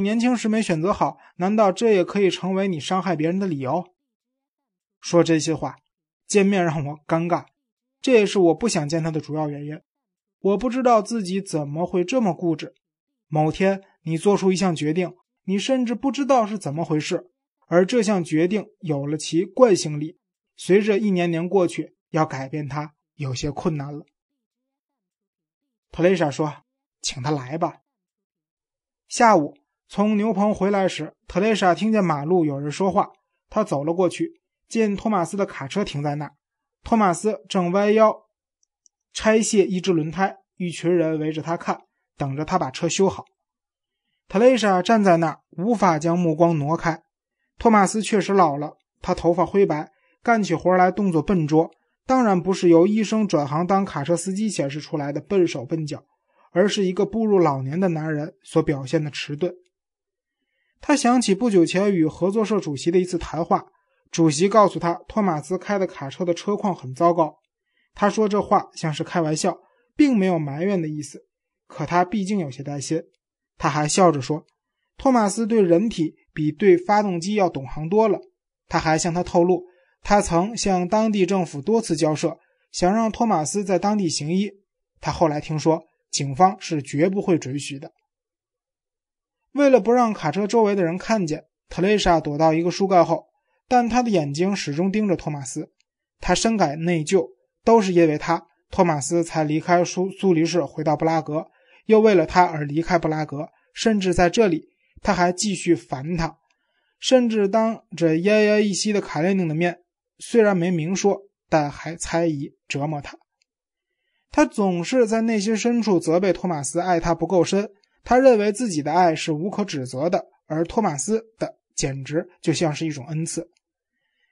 年轻时没选择好，难道这也可以成为你伤害别人的理由？说这些话，见面让我尴尬，这也是我不想见他的主要原因。我不知道自己怎么会这么固执。某天你做出一项决定，你甚至不知道是怎么回事，而这项决定有了其惯性力。随着一年年过去，要改变它有些困难了。特蕾莎说：“请他来吧。”下午从牛棚回来时，特蕾莎听见马路有人说话，她走了过去，见托马斯的卡车停在那儿，托马斯正弯腰拆卸一只轮胎，一群人围着他看，等着他把车修好。特蕾莎站在那儿，无法将目光挪开。托马斯确实老了，他头发灰白，干起活来动作笨拙，当然不是由医生转行当卡车司机显示出来的笨手笨脚。而是一个步入老年的男人所表现的迟钝。他想起不久前与合作社主席的一次谈话，主席告诉他，托马斯开的卡车的车况很糟糕。他说这话像是开玩笑，并没有埋怨的意思。可他毕竟有些担心。他还笑着说，托马斯对人体比对发动机要懂行多了。他还向他透露，他曾向当地政府多次交涉，想让托马斯在当地行医。他后来听说。警方是绝不会准许的。为了不让卡车周围的人看见，特蕾莎躲到一个树干后，但她的眼睛始终盯着托马斯。她深感内疚，都是因为他，托马斯才离开苏苏黎世，回到布拉格，又为了他而离开布拉格。甚至在这里，他还继续烦他，甚至当着奄奄一息的卡列宁的面，虽然没明说，但还猜疑折磨他。他总是在内心深处责备托马斯爱他不够深，他认为自己的爱是无可指责的，而托马斯的简直就像是一种恩赐。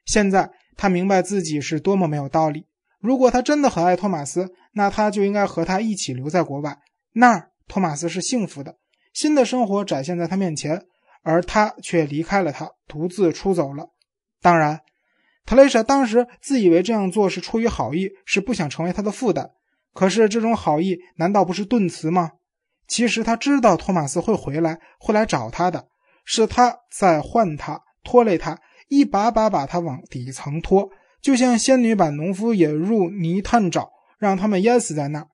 现在他明白自己是多么没有道理。如果他真的很爱托马斯，那他就应该和他一起留在国外，那儿托马斯是幸福的，新的生活展现在他面前，而他却离开了他，独自出走了。当然，特蕾莎当时自以为这样做是出于好意，是不想成为他的负担。可是这种好意难道不是顿词吗？其实他知道托马斯会回来，会来找他的，是他在唤他，拖累他，一把把把他往底层拖，就像仙女把农夫引入泥炭沼，让他们淹死在那儿。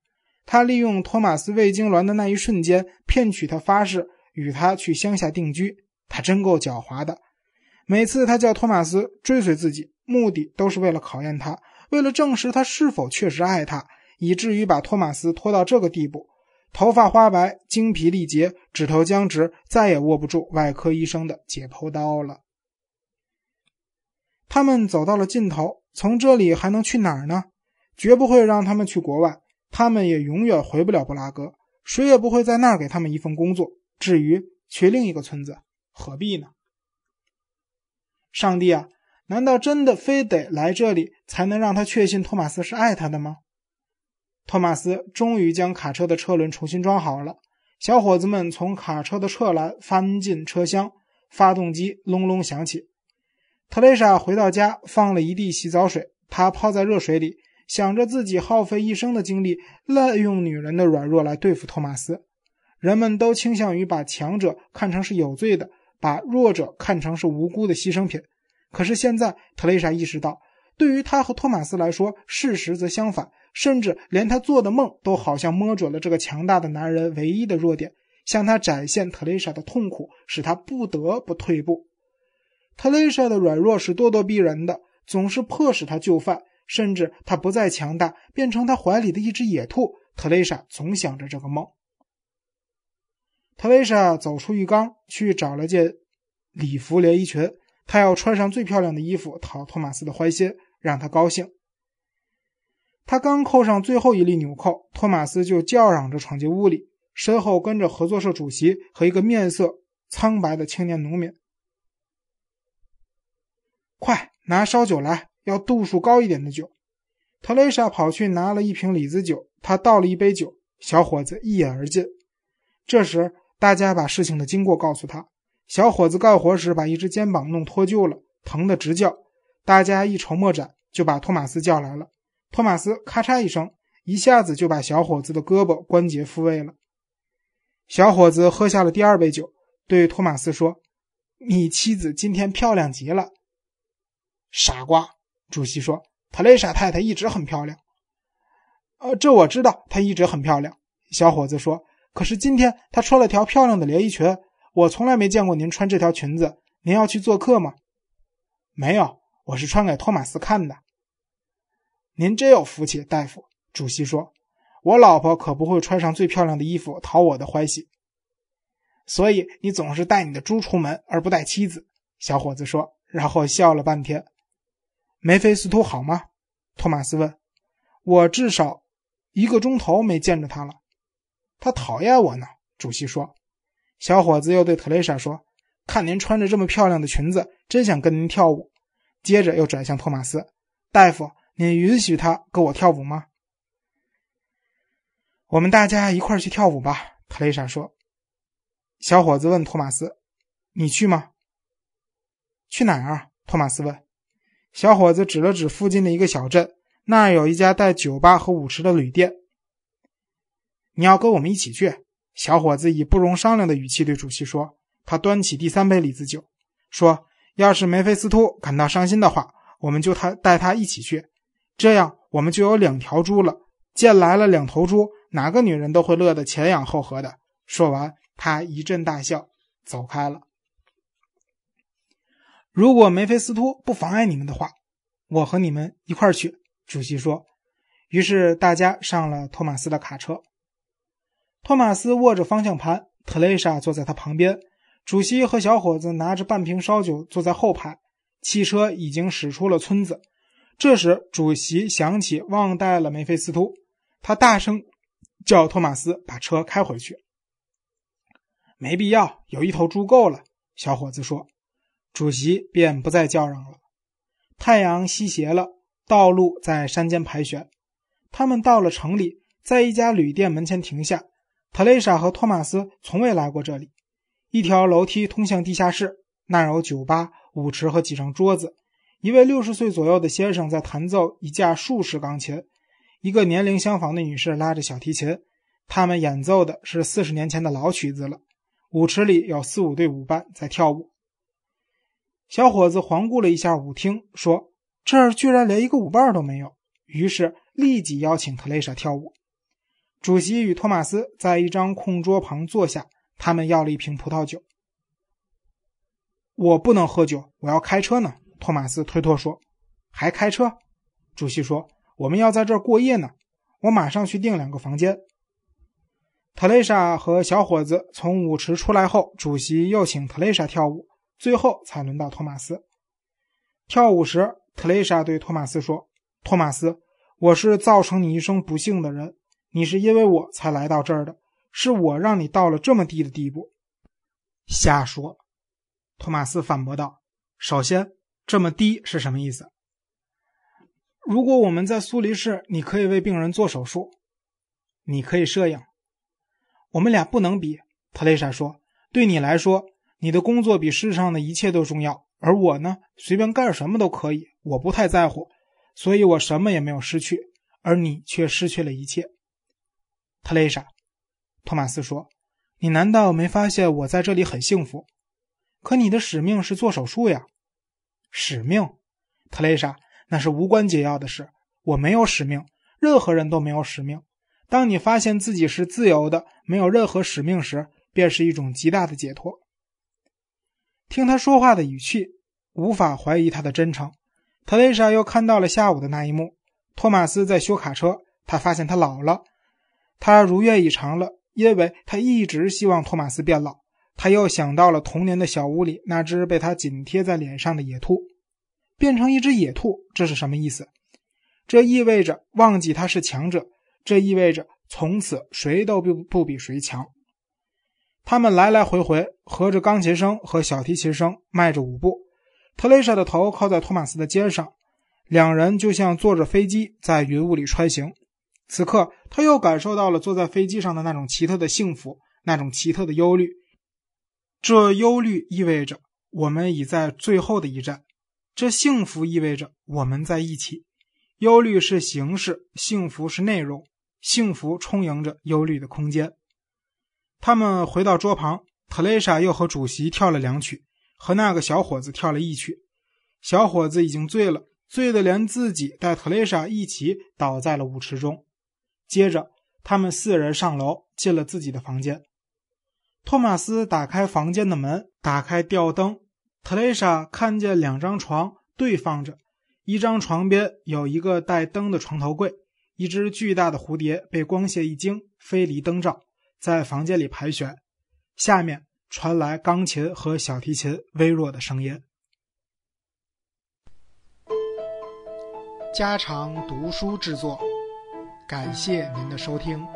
他利用托马斯胃痉挛的那一瞬间，骗取他发誓与他去乡下定居。他真够狡猾的。每次他叫托马斯追随自己，目的都是为了考验他，为了证实他是否确实爱他。以至于把托马斯拖到这个地步，头发花白，精疲力竭，指头僵直，再也握不住外科医生的解剖刀了。他们走到了尽头，从这里还能去哪儿呢？绝不会让他们去国外，他们也永远回不了布拉格，谁也不会在那儿给他们一份工作。至于去另一个村子，何必呢？上帝啊，难道真的非得来这里才能让他确信托马斯是爱他的吗？托马斯终于将卡车的车轮重新装好了。小伙子们从卡车的侧栏翻进车厢，发动机隆隆响起。特蕾莎回到家，放了一地洗澡水。她泡在热水里，想着自己耗费一生的精力，滥用女人的软弱来对付托马斯。人们都倾向于把强者看成是有罪的，把弱者看成是无辜的牺牲品。可是现在，特蕾莎意识到，对于他和托马斯来说，事实则相反。甚至连他做的梦都好像摸准了这个强大的男人唯一的弱点，向他展现特蕾莎的痛苦，使他不得不退步。特蕾莎的软弱是咄咄逼人的，总是迫使他就范。甚至他不再强大，变成他怀里的一只野兔。特蕾莎总想着这个梦。特蕾莎走出浴缸，去找了件礼服连衣裙，她要穿上最漂亮的衣服，讨托马斯的欢心，让他高兴。他刚扣上最后一粒纽扣，托马斯就叫嚷着闯进屋里，身后跟着合作社主席和一个面色苍白的青年农民。快拿烧酒来，要度数高一点的酒。特蕾莎跑去拿了一瓶李子酒，他倒了一杯酒，小伙子一饮而尽。这时，大家把事情的经过告诉他。小伙子干活时把一只肩膀弄脱臼了，疼得直叫。大家一筹莫展，就把托马斯叫来了。托马斯咔嚓一声，一下子就把小伙子的胳膊关节复位了。小伙子喝下了第二杯酒，对托马斯说：“你妻子今天漂亮极了。”傻瓜，主席说：“特蕾莎太太一直很漂亮。”呃，这我知道，她一直很漂亮。小伙子说：“可是今天她穿了条漂亮的连衣裙，我从来没见过您穿这条裙子。您要去做客吗？”“没有，我是穿给托马斯看的。”“您真有福气，大夫。”主席说。我老婆可不会穿上最漂亮的衣服讨我的欢喜，所以你总是带你的猪出门而不带妻子。”小伙子说，然后笑了半天。梅菲斯图好吗？托马斯问。“我至少一个钟头没见着他了，他讨厌我呢。”主席说。小伙子又对特蕾莎说：“看您穿着这么漂亮的裙子，真想跟您跳舞。”接着又转向托马斯：“大夫，您允许他跟我跳舞吗？”我们大家一块去跳舞吧，特蕾莎说。小伙子问托马斯：“你去吗？”“去哪儿？”托马斯问。小伙子指了指附近的一个小镇，那儿有一家带酒吧和舞池的旅店。“你要跟我们一起去？”小伙子以不容商量的语气对主席说。他端起第三杯李子酒，说：“要是梅菲斯托感到伤心的话，我们就他带他一起去，这样我们就有两条猪了。见来了两头猪。”哪个女人都会乐得前仰后合的。说完，他一阵大笑，走开了。如果梅菲斯托不妨碍你们的话，我和你们一块儿去。主席说。于是大家上了托马斯的卡车。托马斯握着方向盘，特蕾莎坐在他旁边。主席和小伙子拿着半瓶烧酒坐在后排。汽车已经驶出了村子。这时，主席想起忘带了梅菲斯托，他大声。叫托马斯把车开回去，没必要，有一头猪够了。小伙子说。主席便不再叫嚷了。太阳西斜了，道路在山间盘旋。他们到了城里，在一家旅店门前停下。特蕾莎和托马斯从未来过这里。一条楼梯通向地下室，那有酒吧、舞池和几张桌子。一位六十岁左右的先生在弹奏一架竖式钢琴。一个年龄相仿的女士拉着小提琴，他们演奏的是四十年前的老曲子了。舞池里有四五对舞伴在跳舞。小伙子环顾了一下舞厅，说：“这儿居然连一个舞伴都没有。”于是立即邀请特蕾莎跳舞。主席与托马斯在一张空桌旁坐下，他们要了一瓶葡萄酒。我不能喝酒，我要开车呢。托马斯推脱说：“还开车？”主席说。我们要在这儿过夜呢，我马上去订两个房间。特蕾莎和小伙子从舞池出来后，主席又请特蕾莎跳舞，最后才轮到托马斯。跳舞时，特蕾莎对托马斯说：“托马斯，我是造成你一生不幸的人，你是因为我才来到这儿的，是我让你到了这么低的地步。”瞎说！托马斯反驳道：“首先，这么低是什么意思？”如果我们在苏黎世，你可以为病人做手术，你可以摄影，我们俩不能比。特蕾莎说：“对你来说，你的工作比世上的一切都重要，而我呢，随便干什么都可以，我不太在乎，所以我什么也没有失去，而你却失去了一切。”特蕾莎，托马斯说：“你难道没发现我在这里很幸福？可你的使命是做手术呀，使命，特蕾莎。”那是无关紧要的事。我没有使命，任何人都没有使命。当你发现自己是自由的，没有任何使命时，便是一种极大的解脱。听他说话的语气，无法怀疑他的真诚。特蕾莎又看到了下午的那一幕：托马斯在修卡车，他发现他老了，他如愿以偿了，因为他一直希望托马斯变老。他又想到了童年的小屋里那只被他紧贴在脸上的野兔。变成一只野兔，这是什么意思？这意味着忘记他是强者，这意味着从此谁都不不比谁强。他们来来回回，合着钢琴声和小提琴声，迈着舞步。特蕾莎的头靠在托马斯的肩上，两人就像坐着飞机在云雾里穿行。此刻，他又感受到了坐在飞机上的那种奇特的幸福，那种奇特的忧虑。这忧虑意味着我们已在最后的一站。这幸福意味着我们在一起，忧虑是形式，幸福是内容，幸福充盈着忧虑的空间。他们回到桌旁，特蕾莎又和主席跳了两曲，和那个小伙子跳了一曲。小伙子已经醉了，醉得连自己带特蕾莎一起倒在了舞池中。接着，他们四人上楼，进了自己的房间。托马斯打开房间的门，打开吊灯。特蕾莎看见两张床对放着，一张床边有一个带灯的床头柜，一只巨大的蝴蝶被光线一惊，飞离灯罩，在房间里盘旋。下面传来钢琴和小提琴微弱的声音。家常读书制作，感谢您的收听。